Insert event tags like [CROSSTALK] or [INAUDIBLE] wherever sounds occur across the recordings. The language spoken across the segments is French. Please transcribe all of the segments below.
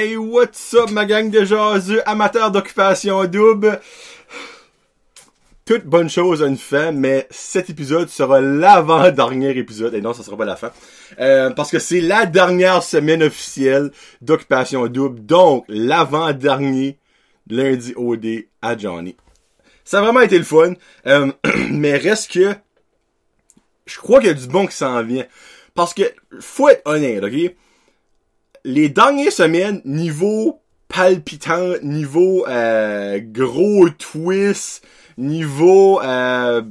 Hey, what's up, ma gang de jaseux, amateurs d'occupation double? Toute bonne chose a une fin, mais cet épisode sera l'avant-dernier épisode, et non, ça sera pas la fin, euh, parce que c'est la dernière semaine officielle d'occupation double, donc l'avant-dernier lundi OD à Johnny. Ça a vraiment été le fun, euh, [CLEARS THROAT] mais reste que je crois qu'il y a du bon qui s'en vient. Parce que, faut être honnête, ok? Les dernières semaines, niveau palpitant, niveau euh, gros twist, niveau euh,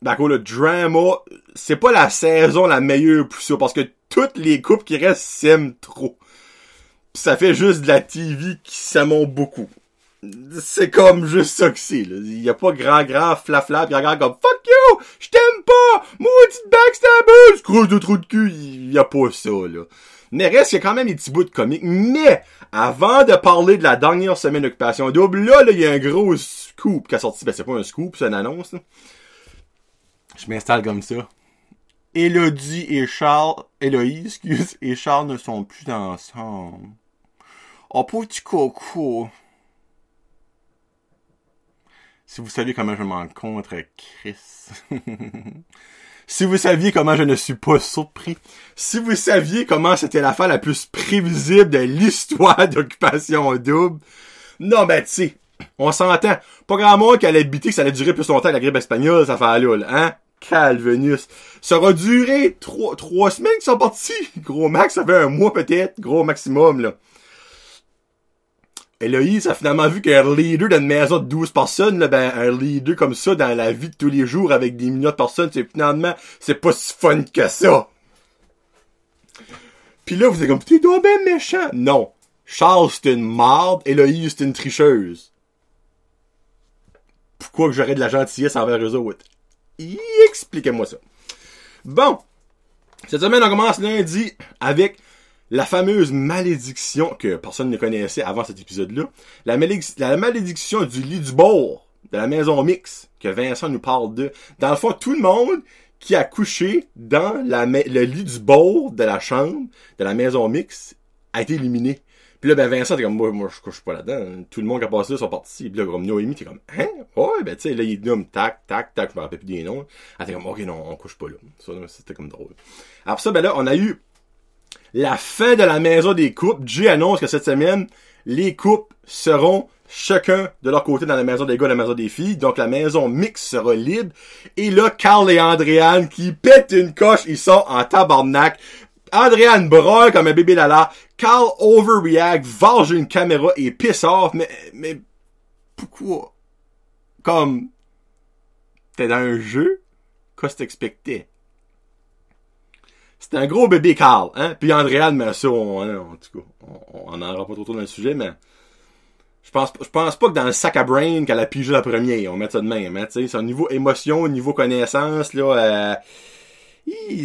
d'accord, le drama, c'est pas la saison la meilleure pour ça, parce que toutes les coupes qui restent s'aiment trop. Pis ça fait juste de la TV qui s'aiment beaucoup. C'est comme juste ça que c'est. Il y a pas grand, grand flafla pis regarde comme fuck you! Je t'aime pas! Maudite backstabbeuse! Creuse de trou de cul! Il y a pas ça, là. Mais reste, il y a quand même des petits bouts de comique. Mais, avant de parler de la dernière semaine d'occupation double, là, là, il y a un gros scoop qui a sorti. Ben, c'est pas un scoop, c'est une annonce. Je m'installe comme ça. Elodie et Charles, Héloïse, excuse, et Charles ne sont plus ensemble. Oh, petit coco. Si vous saviez comment je m'en contre Chris. [LAUGHS] si vous saviez comment je ne suis pas surpris. Si vous saviez comment c'était la fin la plus prévisible de l'histoire [LAUGHS] d'occupation double. Non, ben, tu sais, on s'entend. Pas grand monde qui allait habiter que ça allait durer plus longtemps que la grippe espagnole, ça fait là, hein? Calvenus. Ça aura duré trois, trois semaines qu'ils sont partis. Gros max, ça fait un mois peut-être. Gros maximum, là. Héloïse a finalement vu qu'un leader d'une maison de 12 personnes, là, ben, un leader comme ça dans la vie de tous les jours avec des millions de personnes, c'est finalement, c'est pas si fun que ça. Puis là, vous êtes comme, t'es donc ben méchant. Non. Charles, c'est une marde. Héloïse, c'est une tricheuse. Pourquoi que j'aurais de la gentillesse envers eux autres? Expliquez-moi ça. Bon. Cette semaine, on commence lundi avec la fameuse malédiction que personne ne connaissait avant cet épisode-là. La, malédiction du lit du bord de la maison mix que Vincent nous parle de. Dans le fond, tout le monde qui a couché dans le lit du bord de la chambre de la maison mix a été éliminé. Puis là, ben Vincent, t'es comme, moi, moi je couche pas là-dedans. Tout le monde qui a passé là sont partis. Puis là, comme Noémie, t'es comme, hein? Ouais, ben tu sais, là, il nomme tac, tac, tac, je me rappelle plus des noms. Ah, t'es comme, ok, non, on couche pas là. Ça, c'était comme drôle. Après ça, ben là, on a eu la fin de la maison des coupes. Jay annonce que cette semaine, les coupes seront chacun de leur côté dans la maison des gars et la maison des filles. Donc la maison mix sera libre. Et là, Carl et Andréane qui pètent une coche, ils sont en tabarnak. Andréane broille comme un bébé lala. Carl overreact, varge une caméra et piss off. Mais, mais, pourquoi? Comme, t'es dans un jeu? Qu'est-ce que t'expectais? C'était un gros bébé Carl, hein? Puis Andréane, mais ça, on, hein, en tout cas, on n'en aura pas trop, trop dans le sujet, mais je pense, je pense pas que dans le sac à brain qu'elle a pigé la première, on met ça de même, hein, tu sais, c'est au niveau émotion, au niveau connaissance, là, euh,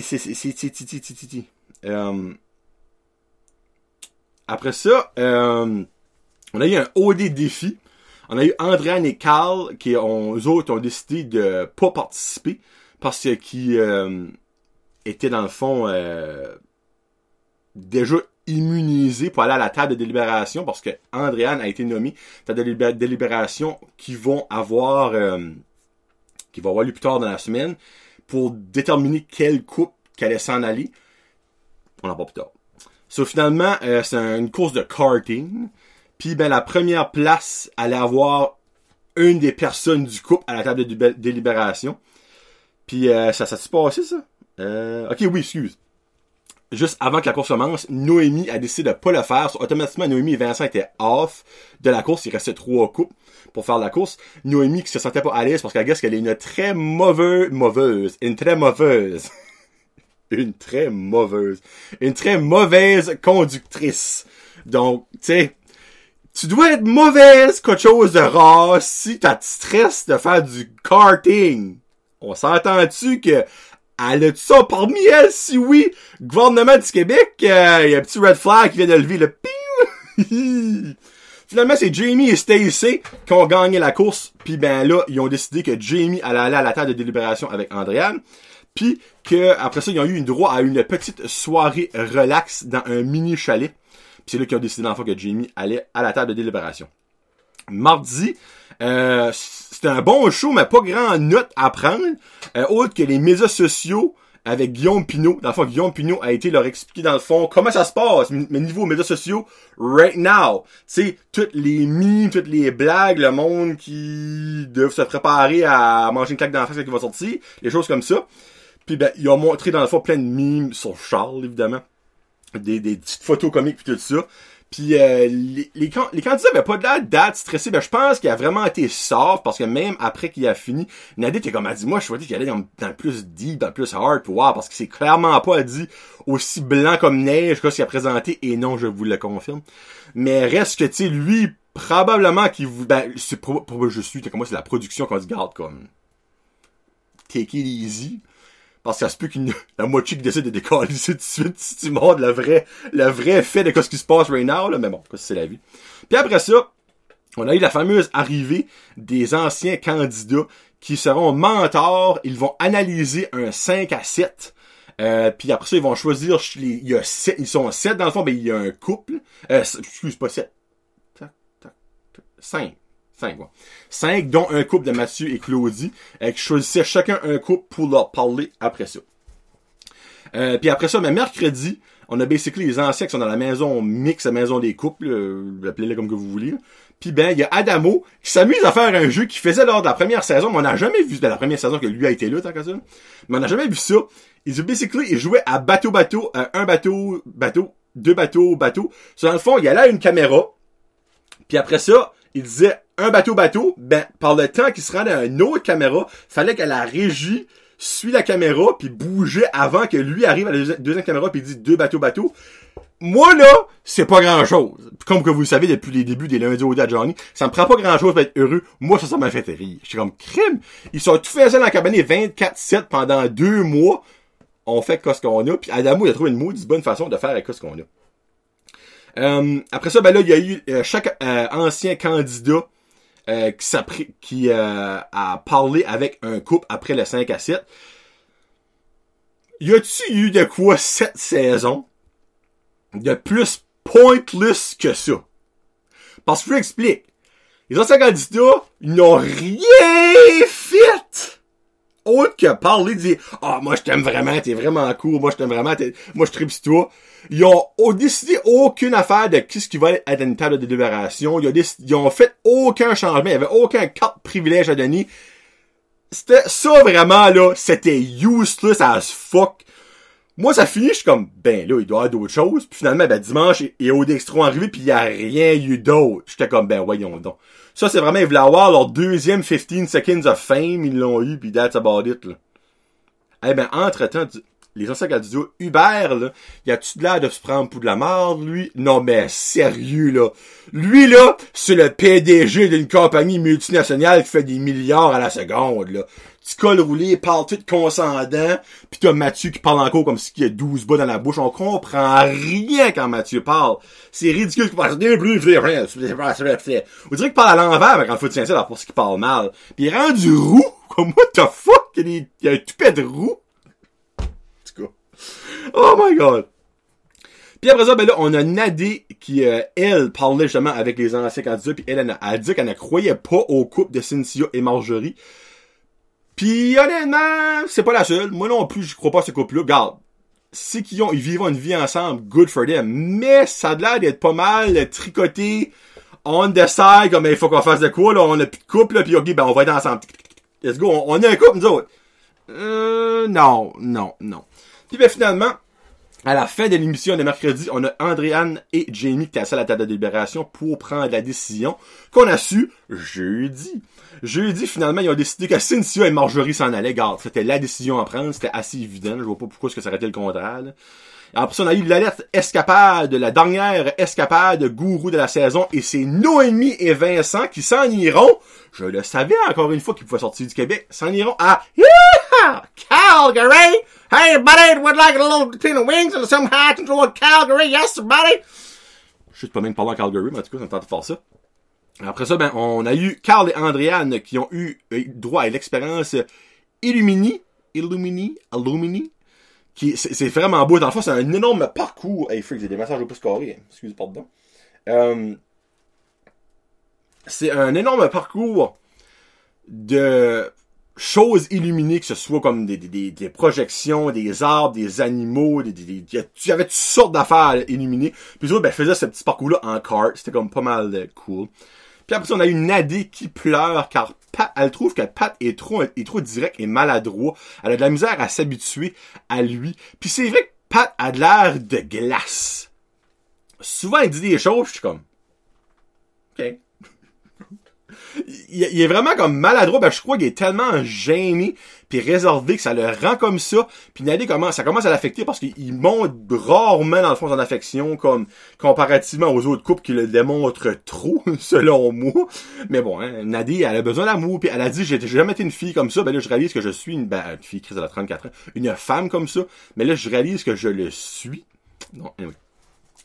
c'est, c'est, c'est, c'est, euh, après ça, euh, on a eu un OD défi. On a eu Andréane et Carl qui ont, eux autres ont décidé de pas participer parce qu'ils euh, étaient dans le fond euh, déjà immunisés pour aller à la table de délibération parce que Andréane a été nommé table de délibération qui vont avoir euh, qui va avoir lieu plus tard dans la semaine pour déterminer quelle coupe qu'elle allait s'en aller. On en parle plus tard. So, finalement, euh, c'est une course de karting. Puis ben la première place allait avoir une des personnes du couple à la table de délibération. Puis euh, ça s'est passé ça? Euh, ok, oui, excuse. Juste avant que la course commence, Noémie a décidé de pas le faire. automatiquement, Noémie et Vincent étaient off de la course. Il restait trois coupes pour faire la course. Noémie qui se sentait pas à l'aise parce qu'elle qu'elle est une très mauvaise, mauvaise, une très mauvaise [LAUGHS] une très mauvaise, une très mauvaise conductrice. Donc, tu sais, tu dois être mauvaise quelque chose de rare si t'as stress de faire du karting. On s'entend-tu que elle a ça parmi elle? Si oui, gouvernement du Québec, il euh, y a un petit red flag qui vient de lever le ping. [LAUGHS] Finalement, c'est Jamie et Stacy qui ont gagné la course. Puis ben là, ils ont décidé que Jamie allait aller à la table de délibération avec Andréane. Puis que après ça, ils ont eu une droit à une petite soirée relax dans un mini chalet. Puis c'est là qu'ils ont décidé l'enfant que Jamie allait à la table de délibération. Mardi, euh, c'était un bon show, mais pas grand note à prendre. Euh, autre que les médias sociaux avec Guillaume Pinot. Dans le fond, Guillaume Pinot a été leur expliquer dans le fond comment ça se passe, mais niveau médias sociaux, right now. Tu sais, toutes les mimes, toutes les blagues, le monde qui doivent se préparer à manger une claque dans la face il va sortir, les choses comme ça. Puis ben, ils ont montré dans le fond plein de mimes sur Charles, évidemment. Des, des petites photos comiques puis tout ça. Puis euh, les, les, les, candidats avaient pas de la date stressé. Ben, je pense qu'il a vraiment été soft parce que même après qu'il a fini, Nadine était comme a dit, moi je souhaitais qu'il allait dans, le plus deep, dans le plus hard pour voir parce que c'est clairement pas dit aussi blanc comme neige que ce qu'il a présenté et non, je vous le confirme. Mais reste que tu sais, lui, probablement qu'il vous. Ben, c'est pour, pour je suis, comme moi, c'est la production qu'on se garde comme. Take it easy. Parce que ça se peut qu'une, [LAUGHS] la moitié qui décide de décoller tout de suite si tu montres le vrai, le vrai fait de ce qui se passe right now, là. Mais bon, c'est la vie. Puis après ça, on a eu la fameuse arrivée des anciens candidats qui seront mentors. Ils vont analyser un 5 à 7. Euh, puis après ça, ils vont choisir, il y a 7, ils sont 7 dans le fond, mais il y a un couple. Euh, excuse pas 7. 5. 5, quoi. 5, dont un couple de Mathieu et Claudie, euh, qui choisissaient chacun un couple pour leur parler après ça. Euh, puis après ça, mais mercredi, on a basically les anciens qui sont dans la maison mix, la maison des couples, euh, appelez-le comme que vous voulez. Puis ben, il y a Adamo qui s'amuse à faire un jeu qu'il faisait lors de la première saison, mais on n'a jamais vu, de la première saison que lui a été là, tant que ça. Mais on n'a jamais vu ça. Il basically, il jouait à bateau bateau, euh, un bateau, bateau, deux bateaux, bateau. Sur dans le fond, il y a là une caméra. Puis après ça, il disait un bateau-bateau, ben, par le temps qu'il se rendait à une autre caméra, fallait que la régie suit la caméra puis bougeait avant que lui arrive à la deuxième caméra puis dit deux bateaux-bateaux. Moi, là, c'est pas grand chose. Comme que vous le savez depuis les débuts des lundis au à Johnny, ça me prend pas grand chose pour être heureux. Moi, ça, ça m'a fait rire. Je suis comme, crime! Ils sont tout faits dans la cabane 24-7 pendant deux mois. On fait ce qu'on a. Puis Adamo, il a trouvé une maudite bonne façon de faire avec ce qu'on a. Euh, après ça, ben là, il y a eu euh, chaque euh, ancien candidat qui, qui a parlé avec un couple après le 5 à 7. Y a-tu eu de quoi cette saison de plus pointless que ça? Parce que je vous explique. Les anciens candidats, ils n'ont rien fait! Autre que parler, dire Ah, moi je t'aime vraiment, t'es vraiment cool, moi je t'aime vraiment, moi je tripe toi. Ils ont, décidé aucune affaire de qu'est-ce qui va être une table de délibération. Ils ont, ils ont fait aucun changement, il y avait aucun carte privilège à donner. C'était ça vraiment là, c'était useless as fuck. Moi, ça finit, je suis comme, ben là, il doit y avoir d'autres choses. Puis finalement, ben dimanche, et au Dextro arrivé, puis il y a rien eu d'autre. J'étais comme, ben voyons donc. Ça, c'est vraiment, ils voulaient avoir leur deuxième 15 seconds of fame, ils l'ont eu, puis that's about it, là. Eh ben, entre-temps, les anciens duo Hubert, là, y a-tu de l'air de se prendre pour de la merde, lui? Non, mais sérieux, là. Lui, là, c'est le PDG d'une compagnie multinationale qui fait des milliards à la seconde, là. Tu colles roulé, parle tout conscendant, pis t'as Mathieu qui parle encore comme s'il y a 12 bas dans la bouche. On comprend rien quand Mathieu parle. C'est ridicule qu'il parle. On dirait qu'il parle à l'envers, quand il faut tirer ça pour ce qu'il parle mal. Pis il est rendu roux. [LAUGHS] Comme, what the fuck? Il y a un toupet de roux. Oh my god! Puis après ça, ben là, on a Nadé qui, euh, elle, parlait justement avec les anciens candidats, puis elle, elle, a dit qu'elle ne croyait pas au couple de Cynthia et Marjorie. Puis honnêtement, c'est pas la seule. Moi non plus, je crois pas à ce couple-là. Garde, c'est qu'ils ont, ils vivent une vie ensemble, good for them. Mais ça a l'air d'être pas mal tricoté on side, comme il faut qu'on fasse de quoi, là, on a plus de couple, là, puis ok, ben on va être ensemble. Let's go, on, a un couple, nous autres. Euh, non, non, non. Puis ben, finalement, à la fin de l'émission de mercredi, on a Andréane et Jamie qui à la table de délibération pour prendre la décision qu'on a su jeudi. Jeudi, finalement, ils ont décidé que Cynthia et Marjorie s'en allaient. Garde, c'était la décision à prendre. C'était assez évident. Je vois pas pourquoi ce que ça aurait été le contraire. Après ça, on a eu l'alerte escapade, la dernière escapade gourou de la saison, et c'est Noémie et Vincent qui s'en iront. Je le savais encore une fois qu'ils pouvaient sortir du Québec. S'en iront à Calgary. Hey, buddy, would like a little between the wings and some high control Calgary? Yes, buddy. Je sais pas même parler en Calgary, mais en tout cas, ça me tente de faire ça. Après ça, ben, on a eu Carl et Andréane qui ont eu droit à l'expérience Illumini, Illumini, Illumini, qui c'est vraiment beau. Dans le fond, c'est un énorme parcours. Hey, freak, j'ai des messages au plus carré. Excusez, pardon. Euh, c'est un énorme parcours de choses illuminées, que ce soit comme des, des, des projections, des arbres, des animaux, des, des, il y avait toutes sortes d'affaires illuminées. Puis autres, ben, faisaient ce petit parcours-là en cart. C'était comme pas mal euh, cool. Puis après on a une Nadé qui pleure car Pat, elle trouve que Pat est trop, est trop direct et maladroit. Elle a de la misère à s'habituer à lui. Puis c'est vrai que Pat a de l'air de glace. Souvent, il dit des choses, je suis comme, ok. [LAUGHS] Il, il est vraiment comme maladroit, ben je crois qu'il est tellement gêné réservé que ça le rend comme ça. Puis Nadé commence, ça commence à l'affecter parce qu'il montre rarement dans le fond son affection comme comparativement aux autres couples qui le démontrent trop, [LAUGHS] selon moi. Mais bon, hein, elle a besoin d'amour puis elle a dit j'ai jamais été une fille comme ça. Ben là je réalise que je suis une, ben, une fille Chris elle a 34 ans, une femme comme ça. Mais là je réalise que je le suis. Non, anyway.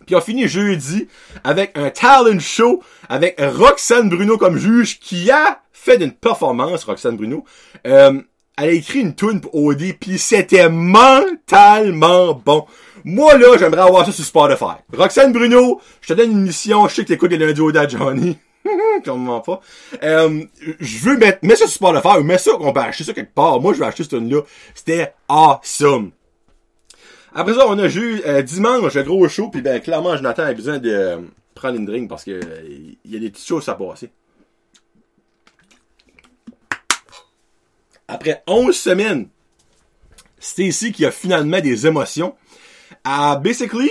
Puis on finit jeudi avec un talent show avec Roxane Bruno comme juge qui a fait une performance, Roxane Bruno. Euh, elle a écrit une tune pour OD puis c'était mentalement bon. Moi là, j'aimerais avoir ça sur Spotify. Roxane Bruno, je te donne une mission, je sais que t'écoutes les lundis au Johnny. [LAUGHS] Comment pas. Euh, je veux mettre, mets ça sur Spotify ou mets ça qu'on peut acheter ça quelque part. Moi, je vais acheter cette tune là C'était awesome. Après ça, on a eu euh, dimanche le gros show, puis ben clairement Jonathan a besoin de euh, prendre une drink parce que euh, il y a des petites choses à passer. Après 11 semaines, Stacy qui a finalement des émotions, a basically,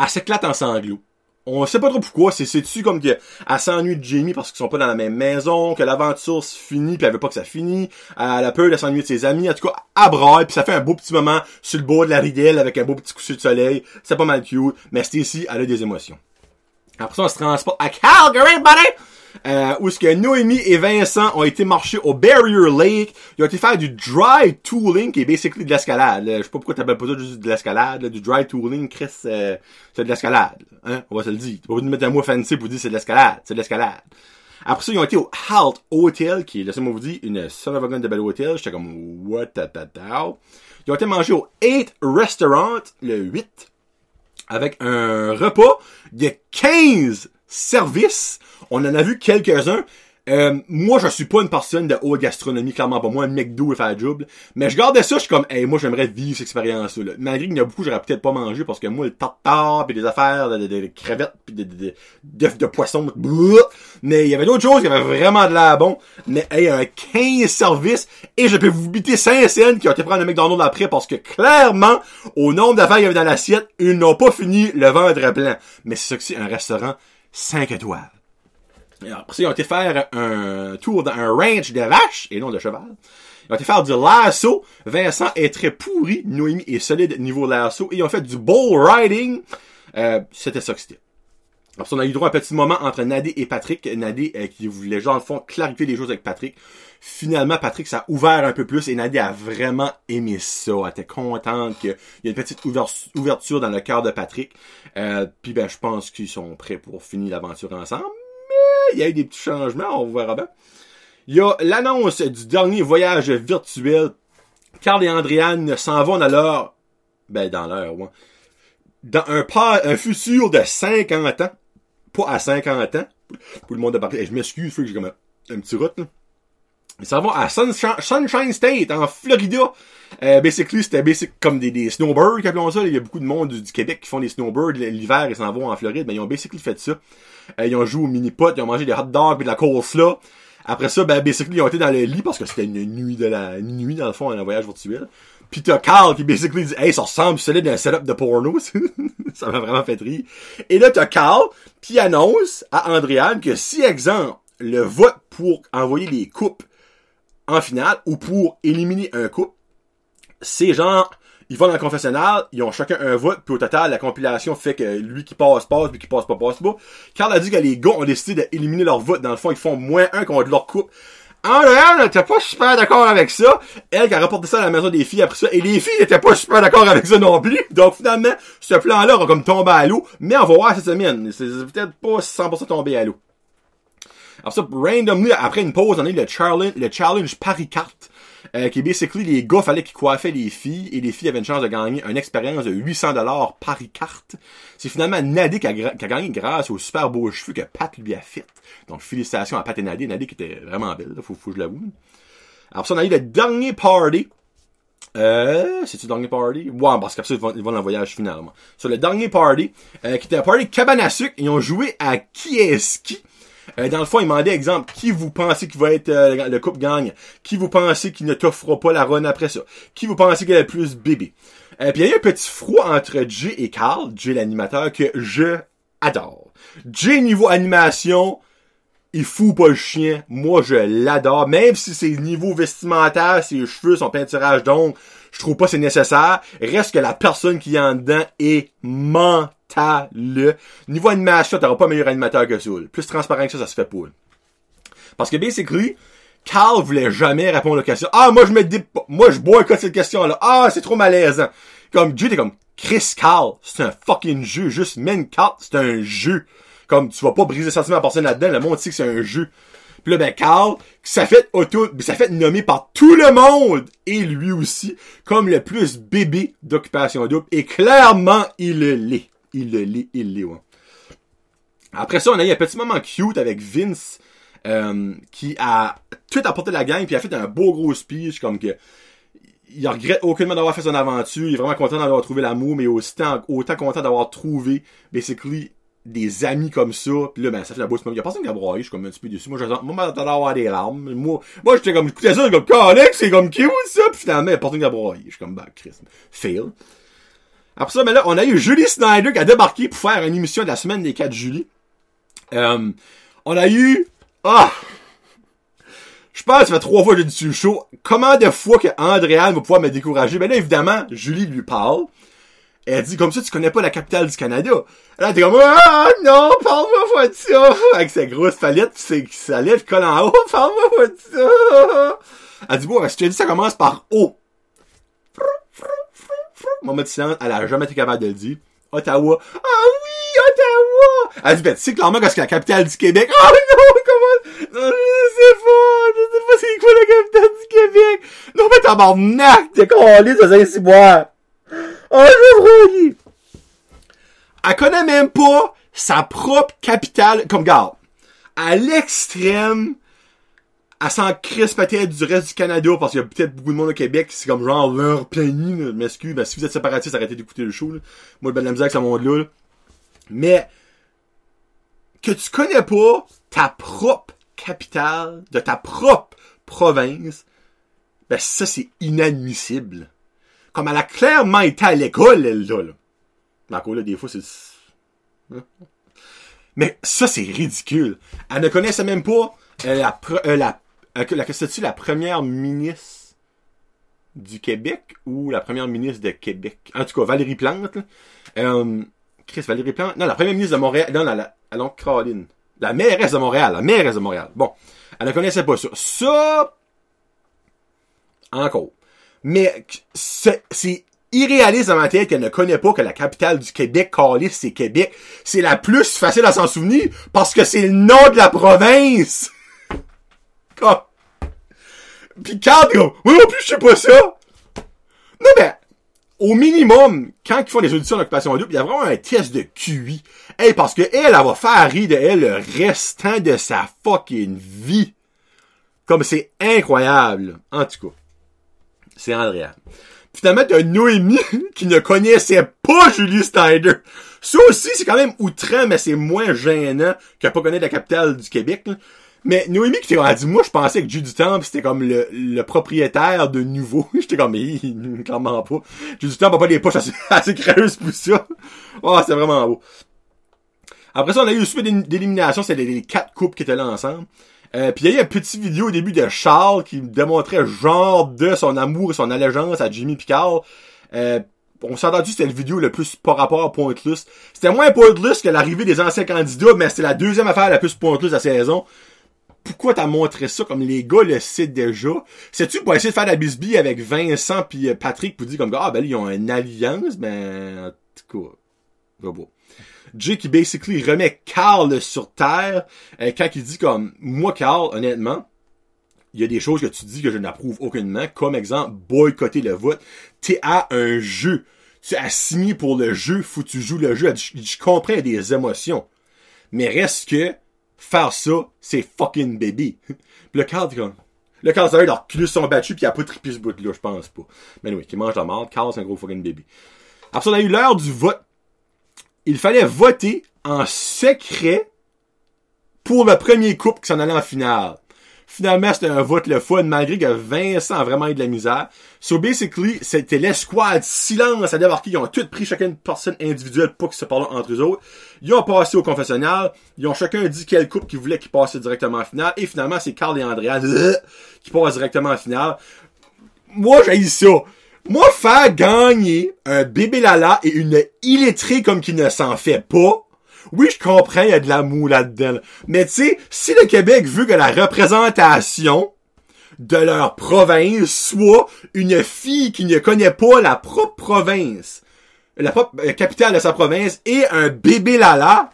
elle s'éclate en sanglots. On sait pas trop pourquoi, c'est c'est-tu comme que elle s'ennuie de Jamie parce qu'ils sont pas dans la même maison, que l'aventure se finit puis elle veut pas que ça finisse, elle a peur de s'ennuyer de ses amis, en tout cas, elle braille puis ça fait un beau petit moment sur le bord de la ridelle avec un beau petit coucher de soleil, c'est pas mal cute, mais Stacy, elle a des émotions. Après ça, on se transporte à Calgary, buddy! Euh, où est-ce que Noémie et Vincent ont été marcher au Barrier Lake. Ils ont été faire du dry tooling, qui est basically de l'escalade. Je sais pas pourquoi t'appelles pas ça juste de l'escalade. Du dry tooling, Chris, euh, c'est de l'escalade. Hein? On va se le dire. Tu pas besoin de mettre un mot fancy pour dire c'est de l'escalade. C'est de l'escalade. Après ça, ils ont été au Halt Hotel, qui est, laissez-moi vous dire, une son of de bel hôtel. J'étais comme, what ta. Ils ont été manger au 8 Restaurant, le 8 avec un repas de 15 services. On en a vu quelques-uns. Euh, moi, je suis pas une personne de haute gastronomie, clairement pas moi, un McDo et faire. Mais je gardais ça, je suis comme, hey, moi, j'aimerais vivre cette expérience-là. Malgré qu'il y en a beaucoup, j'aurais peut-être pas mangé parce que moi, le tartare, puis des affaires, de, de- de crevettes, puis de, de, de, poisson, mais il y avait d'autres choses qui avaient vraiment de l'air bon. Mais, hey, un 15 services, et je peux vous biter 5 scènes qui ont été prendre le McDonald's après parce que clairement, au nombre d'affaires qu'il y avait dans l'assiette, ils n'ont pas fini le ventre plein. Mais c'est ça que c'est un restaurant 5 étoiles. Après ça, ils ont été faire un tour dans un ranch de vaches et non de cheval. Ils ont été faire du lasso. Vincent est très pourri. Noémie est solide niveau lasso. Et ils ont fait du bull riding. Euh, c'était ça que c'était. Après ça, on a eu droit à un petit moment entre Nadé et Patrick. Nadé euh, qui voulait, genre, en fond, clarifier les choses avec Patrick. Finalement, Patrick, ça a ouvert un peu plus et Nadé a vraiment aimé ça. Elle était contente qu'il y a une petite ouver- ouverture dans le cœur de Patrick. Euh, Puis ben, je pense qu'ils sont prêts pour finir l'aventure ensemble. Mais il y a eu des petits changements, on verra bien. Il y a l'annonce du dernier voyage virtuel. Carl et Andréane s'en vont dans leur... Ben, dans leur, ouais. Dans un, pas, un futur de 50 ans. À 50 ans. Pour le monde de parler. Je m'excuse, que j'ai comme un, petit route, là. Ils s'en vont à Sunshine, State, en Florida. Euh, basically, c'était comme des, snowbirds, appelons ça. Il y a beaucoup de monde du, Québec qui font des snowbirds l'hiver, ils s'en vont en Floride. Mais ils ont basically fait ça. Euh, ils ont joué au mini-pot, ils ont mangé des hot dogs et de la coleslaw. Après ça, ben, basically, ils ont été dans le lit parce que c'était une nuit de la, une nuit, dans le fond, un voyage virtuel. Pis t'as Carl qui basically dit, hey, ça ressemble solide à un setup de porno. [LAUGHS] ça m'a vraiment fait rire. Et là, t'as Carl qui annonce à Andréane que si, exemple, le vote pour envoyer des coupes en finale ou pour éliminer un couple, c'est genre, ils vont dans le confessionnal, ils ont chacun un vote, puis au total, la compilation fait que lui qui passe, passe, lui qui passe pas, passe pas. Carl a dit que les gars ont décidé d'éliminer leur vote. Dans le fond, ils font moins un contre leur couple. Andréane n'était pas super d'accord avec ça. Elle qui a rapporté ça à la maison des filles après ça. Et les filles n'étaient pas super d'accord avec ça non plus. Donc finalement, ce plan-là va comme tomber à l'eau. Mais on va voir cette semaine. C'est peut-être pas 100% tombé à l'eau. Alors ça, randomly, après une pause, on a eu le challenge, le challenge Paris Carte. Euh, qui est basically les gars fallait qu'ils coiffaient les filles et les filles avaient une chance de gagner une expérience de 800 dollars par carte. C'est finalement Nadé qui a, gagné grâce aux super beaux cheveux que Pat lui a fait. Donc félicitations à Pat et Nadé. Nadé qui était vraiment belle, là, faut, faut que je l'avoue. Alors ça, on a eu le dernier party. Euh, c'est-tu le dernier party? Ouais, parce qu'après ça, ils vont, ils dans le voyage finalement. Sur le dernier party, euh, qui était un party cabane à sucre, ils ont joué à qui est-ce qui. Euh, dans le fond, ils demandaient, exemple, qui vous pensez qui va être euh, le couple gagne? Qui vous pensez qui ne t'offrera pas la run après ça? Qui vous pensez qui a le plus bébé? Euh, puis il y a eu un petit froid entre Jay et Carl, Jay l'animateur, que je adore. Jay niveau animation, il fout pas le chien. Moi, je l'adore. Même si ses niveaux vestimentaires, ses cheveux, son peinturage d'ongles, je trouve pas c'est nécessaire. Reste que la personne qui est en dedans est mentale. Niveau animation, t'auras pas meilleur animateur que ça. Plus transparent que ça, ça se fait pas. Parce que basically, Carl voulait jamais répondre aux questions. Ah, moi, je me dis. Moi, je boycotte cette question-là. Ah, c'est trop malaisant. Comme, Dieu, t'es comme, Chris Carl, c'est un fucking jeu. Juste, une carte, c'est un jeu. Comme, tu vas pas briser le sentiment à personne là-dedans. Le monde sait que c'est un jeu. Puis là, ben, Carl, ça fait auto, ça fait nommer par tout le monde, et lui aussi, comme le plus bébé d'occupation double. Et clairement, il l'est. Il l'est, il l'est, ouais. Après ça, on a eu un petit moment cute avec Vince, euh, qui a tout apporté la gang, puis a fait un beau gros speech, comme que il regrette aucunement d'avoir fait son aventure, il est vraiment content d'avoir trouvé l'amour, mais aussi autant, autant content d'avoir trouvé, basically, des amis comme ça, puis là, ben, ça fait la bourse. Il y a personne qui a broyé, je suis comme un petit peu déçu. Moi, j'attends, moi, j'attends d'avoir des larmes. Moi, moi, j'étais comme, écoutez ça, comme, Alex, c'est comme cute, ça, puis finalement, il y a personne qui a broyé. Je suis comme, bah, Chris, fail. Après ça, ben là, on a eu Julie Snyder qui a débarqué pour faire une émission de la semaine des 4 juillet. Euh, on a eu, ah, je pense que ça fait trois fois que j'ai dit sur le. Comment de fois que va pouvoir me décourager? Ben là, évidemment, Julie lui parle. Elle dit, comme ça, tu connais pas la capitale du Canada. Là, t'es comme, ah, non, parle-moi pas de ça. Avec sa grosse palette pis ses, sa colle en haut, parle-moi pas de ça. Elle dit, bon, si tu as dit ça commence par O. Mon mot de silence, elle a jamais été capable de le dire. Ottawa. Ah oui, Ottawa! Elle dit, ben, tu sais clairement que la capitale du Québec. Oh non, comment? Non, je sais pas, je sais pas c'est quoi la capitale du Québec. Non, mais tabarnak, t'es collé, ça c'est boire. Je veux Elle connaît même pas sa propre capitale. Comme, garde, à l'extrême, elle s'en crisse peut-être du reste du Canada, parce qu'il y a peut-être beaucoup de monde au Québec, c'est comme genre leur là. m'excuse, ben, si vous êtes séparatiste, arrêtez d'écouter le show, là. Moi, ben, de la misère avec ce monde-là, là. Mais, que tu connais pas ta propre capitale, de ta propre province, ben, ça, c'est inadmissible. Comme elle a clairement été à l'école, elle, là, là. Encore là, des fois, c'est... Hein? Mais ça, c'est ridicule. Elle ne connaissait même pas euh, la, euh, la, euh, la, la première ministre du Québec ou la première ministre de Québec? En tout cas, Valérie Plante. Euh, Chris, Valérie Plante? Non, la première ministre de Montréal. Non, la, la, allons, Caroline. La mairesse de Montréal. La mairesse de Montréal. Bon. Elle ne connaissait pas ça. Ça, encore. Mais c'est irréaliste dans ma tête qu'elle ne connaît pas que la capitale du Québec, Calis, c'est Québec. C'est la plus facile à s'en souvenir parce que c'est le nom de la province. [LAUGHS] Puis quand moi non plus, je sais pas ça. Non, ben, au minimum, quand ils font des auditions d'occupation double, il y a vraiment un test de QI. Hey, parce que elle, elle va faire rire de elle le restant de sa fucking vie. Comme c'est incroyable. En tout cas. C'est Andréa. Finalement, t'as Noémie [LAUGHS] qui ne connaissait pas Julie Snyder. Ça aussi, c'est quand même outrant, mais c'est moins gênant que pas connaître la capitale du Québec. Mais Noémie qui t'a dit, moi, je pensais que Judy Temple, c'était comme le, propriétaire de nouveau. [LAUGHS] J'étais comme, mais clairement pas. Judy Temple a pas des poches assez, [LAUGHS] assez creuses pour ça. Oh, c'est vraiment beau. Après ça, on a eu le d'élim- d'élimination, c'était les, les quatre couples qui étaient là ensemble. Euh, puis il y a eu une petite vidéo au début de Charles qui démontrait genre de son amour et son allégeance à Jimmy Picard. Euh, on s'est entendu c'était le vidéo le plus par rapport à Pointless. C'était moins Pointless que l'arrivée des anciens candidats, mais c'était la deuxième affaire la plus Pointless de la saison. Pourquoi t'as montré ça comme les gars le savent déjà? C'est-tu pour essayer de faire la bisbille avec Vincent puis euh, Patrick pour dire comme ah ben ils ont une alliance, ben en tout cas, va pas. Jay qui basically remet Carl sur terre euh, quand il dit comme moi Carl honnêtement il y a des choses que tu dis que je n'approuve aucunement, comme exemple, boycotter le vote. T'es à un jeu. Tu as signé pour le jeu, faut que tu joues le jeu. Je, comprends des émotions. Mais reste que, faire ça, c'est fucking baby. [LAUGHS] Puis le cadre, comme, le Carl Sager, leur plus sont battus pis il a pas trippé ce bout-là, je pense pas. Mais oui, qui mange la merde. Carl, c'est un gros fucking baby. Après ça, on a eu l'heure du vote. Il fallait voter en secret pour le premier couple qui s'en allait en finale. Finalement, c'était un vote le fun, malgré que Vincent a vraiment eu de la misère. So basically, c'était l'escouade silence à débarquer. Ils ont tous pris chacun une personne individuelle pour qu'ils se parlent entre eux autres. Ils ont passé au confessionnal. Ils ont chacun dit quel couple qu'ils voulaient qu'ils passent directement en finale. Et finalement, c'est Carl et Andrea qui passent directement en finale. Moi, j'ai ça. Moi, faire gagner un bébé Lala et une illettrée comme qui ne s'en fait pas, oui, je comprends, il y a de l'amour là-dedans. Mais tu sais, si le Québec veut que la représentation de leur province soit une fille qui ne connaît pas la propre province, la propre euh, capitale de sa province et un bébé lala,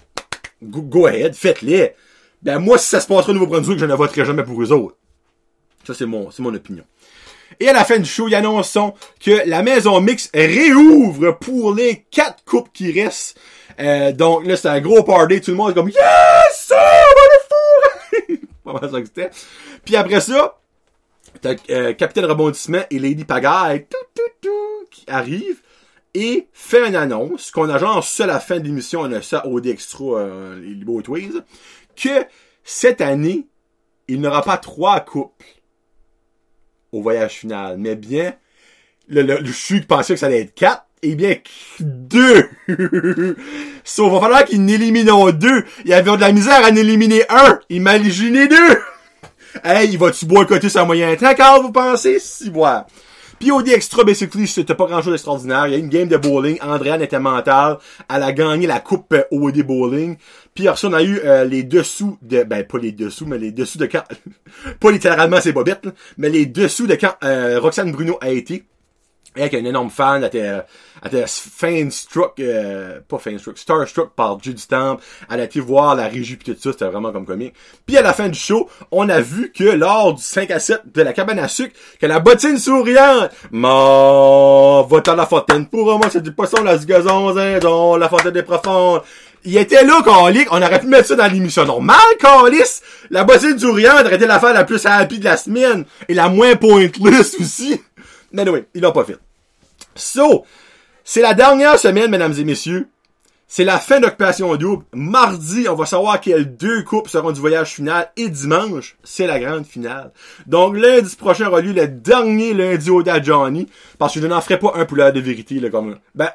go, ahead, faites-les. Ben moi, si ça se passera au Nouveau-Brunswick, je ne voterai jamais pour eux autres. Ça, c'est mon, c'est mon opinion. Et à la fin du show, ils annoncent que la maison mix réouvre pour les quatre coupes qui restent. Euh, donc là, c'est un gros party, tout le monde est comme Yes! Oh, [LAUGHS] ça que c'était. Puis après ça, t'as euh, Capitaine Rebondissement et Lady Pagaille tout, tout, tout, qui arrivent et fait une annonce qu'on a genre ça à la fin de l'émission, on a ça au Extra, euh, les Beaux que cette année, il n'y aura pas trois couples au voyage final, mais bien le, le, le je pensais que ça allait être quatre, et bien deux. [LAUGHS] Sauf va falloir qu'ils n'éliminent deux. Il y avait de la misère à en éliminer un. Imaginez deux. [LAUGHS] hey, il va-tu boycotter sa moyen temps, Carl, vous pensez? Si. Puis au extra, basically, c'était pas grand chose d'extraordinaire. Il y a une game de bowling. Andréane était mentale. Elle a gagné la coupe euh, OD bowling. Puis ça, on a eu euh, les dessous de... Ben, pas les dessous, mais les dessous de quand... [LAUGHS] pas littéralement ses bobettes, mais les dessous de quand euh, Roxane Bruno a été. Elle qui est énorme fan, elle était, elle était fan-struck, euh, pas fan-struck, star-struck par Judy Stamp. Elle a été voir la régie pis tout ça, c'était vraiment comme comique. Puis à la fin du show, on a vu que lors du 5 à 7 de la cabane à sucre, que la bottine souriante, ma va à la fontaine pour moi, c'est du poisson, la gazon, dans la fontaine des profondes. Il était là, Calic. On aurait pu mettre ça dans l'émission normale, Calis. La bottine souriante aurait été l'affaire la plus happy de la semaine. Et la moins pointless aussi. Mais oui, il pas fait. So, c'est la dernière semaine, mesdames et messieurs. C'est la fin d'Occupation Double. Mardi, on va savoir quels deux coupes seront du voyage final. Et dimanche, c'est la grande finale. Donc, lundi prochain aura lieu le dernier lundi au da Johnny. Parce que je n'en ferai pas un pour l'heure de vérité, là, comme, ben,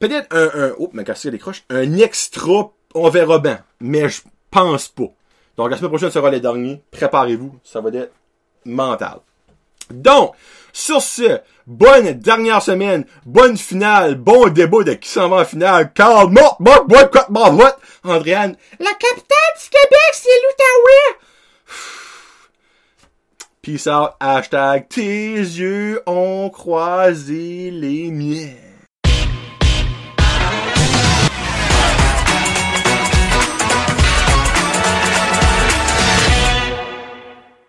peut-être un, un, oh, ma cassé décroche, un extra, on verra bien. Mais je pense pas. Donc, la semaine prochaine sera le dernier. Préparez-vous. Ça va être mental. Donc, sur ce, bonne dernière semaine, bonne finale, bon débat de qui s'en va en finale. Carl, mort, mort, boycott, mort, vote. Andréane, la capitale du Québec, c'est l'Outaouais. Peace out, hashtag tes yeux ont croisé les miens.